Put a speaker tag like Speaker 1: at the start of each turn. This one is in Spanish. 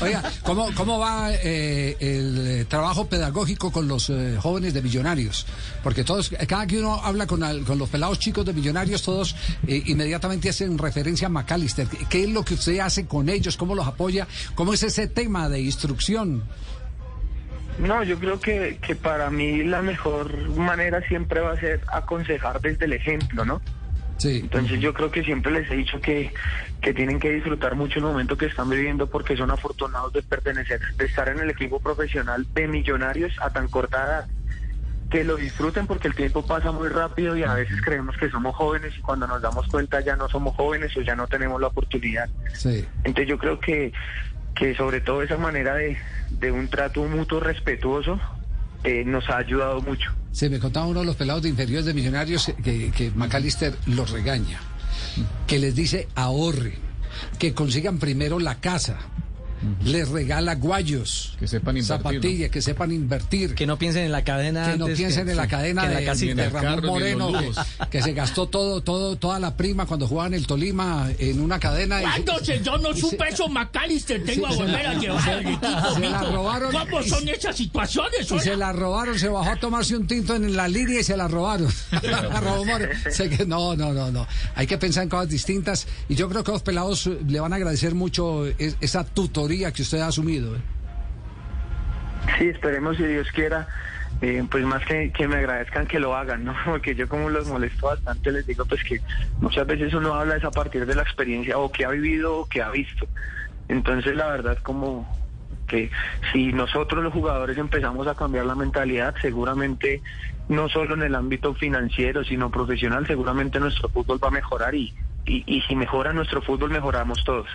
Speaker 1: Oiga, ¿cómo, cómo va eh, el trabajo pedagógico con los eh, jóvenes de millonarios? Porque todos, cada que uno habla con, al- con los pelados chicos de millonarios, todos eh, inmediatamente hacen referencia a McAllister. ¿Qué es lo que usted hace con ellos? ¿Cómo los apoya? ¿Cómo es ese tema de instrucción?
Speaker 2: No, yo creo que, que para mí la mejor manera siempre va a ser aconsejar desde el ejemplo, ¿no?
Speaker 1: Sí.
Speaker 2: Entonces yo creo que siempre les he dicho que, que tienen que disfrutar mucho el momento que están viviendo porque son afortunados de pertenecer, de estar en el equipo profesional de millonarios a tan corta edad. Que lo disfruten porque el tiempo pasa muy rápido y a veces creemos que somos jóvenes y cuando nos damos cuenta ya no somos jóvenes o ya no tenemos la oportunidad.
Speaker 1: Sí.
Speaker 2: Entonces yo creo que, que sobre todo esa manera de, de un trato mutuo respetuoso eh, nos ha ayudado mucho.
Speaker 1: Se me contaba uno de los pelados de inferiores de millonarios que, que McAllister los regaña, que les dice ahorre, que consigan primero la casa, les regala guayos,
Speaker 3: Que sepan invertir,
Speaker 1: zapatillas, que sepan invertir.
Speaker 4: Que no piensen en la cadena.
Speaker 1: que no piensen en la
Speaker 4: sí,
Speaker 1: cadena de,
Speaker 4: la casita.
Speaker 1: de
Speaker 3: el
Speaker 1: Ramón
Speaker 3: carro,
Speaker 1: Moreno que, se gastó todo todo toda la prima cuando jugaba en el Tolima en una cadena y se-
Speaker 5: ¿Cuándo se yo no supe eso, McAllister? Te
Speaker 1: Sí,
Speaker 5: iba a
Speaker 1: se
Speaker 5: volver
Speaker 1: la-
Speaker 5: a llevar
Speaker 1: se la robaron
Speaker 5: ¿Cómo son
Speaker 1: se-
Speaker 5: esas situaciones?
Speaker 1: y se la robaron, se bajó a tomarse un tinto en la línea y se la robaron. No, no, no, no. Hay que pensar en cosas distintas y yo creo que los pelados le van a agradecer mucho es- esa tutoría que usted ha asumido. ¿eh?
Speaker 2: Sí, esperemos si Dios quiera, eh, pues más que, me agradezcan que lo hagan, ¿no? Porque yo como los molesto bastante les digo pues que muchas veces uno habla es a partir de la experiencia o que ha vivido o que ha visto. Entonces la verdad como que si nosotros los jugadores empezamos a cambiar la mentalidad, seguramente no solo en el ámbito financiero, sino profesional, seguramente nuestro fútbol va a mejorar y, y si mejora nuestro fútbol, mejoramos todos.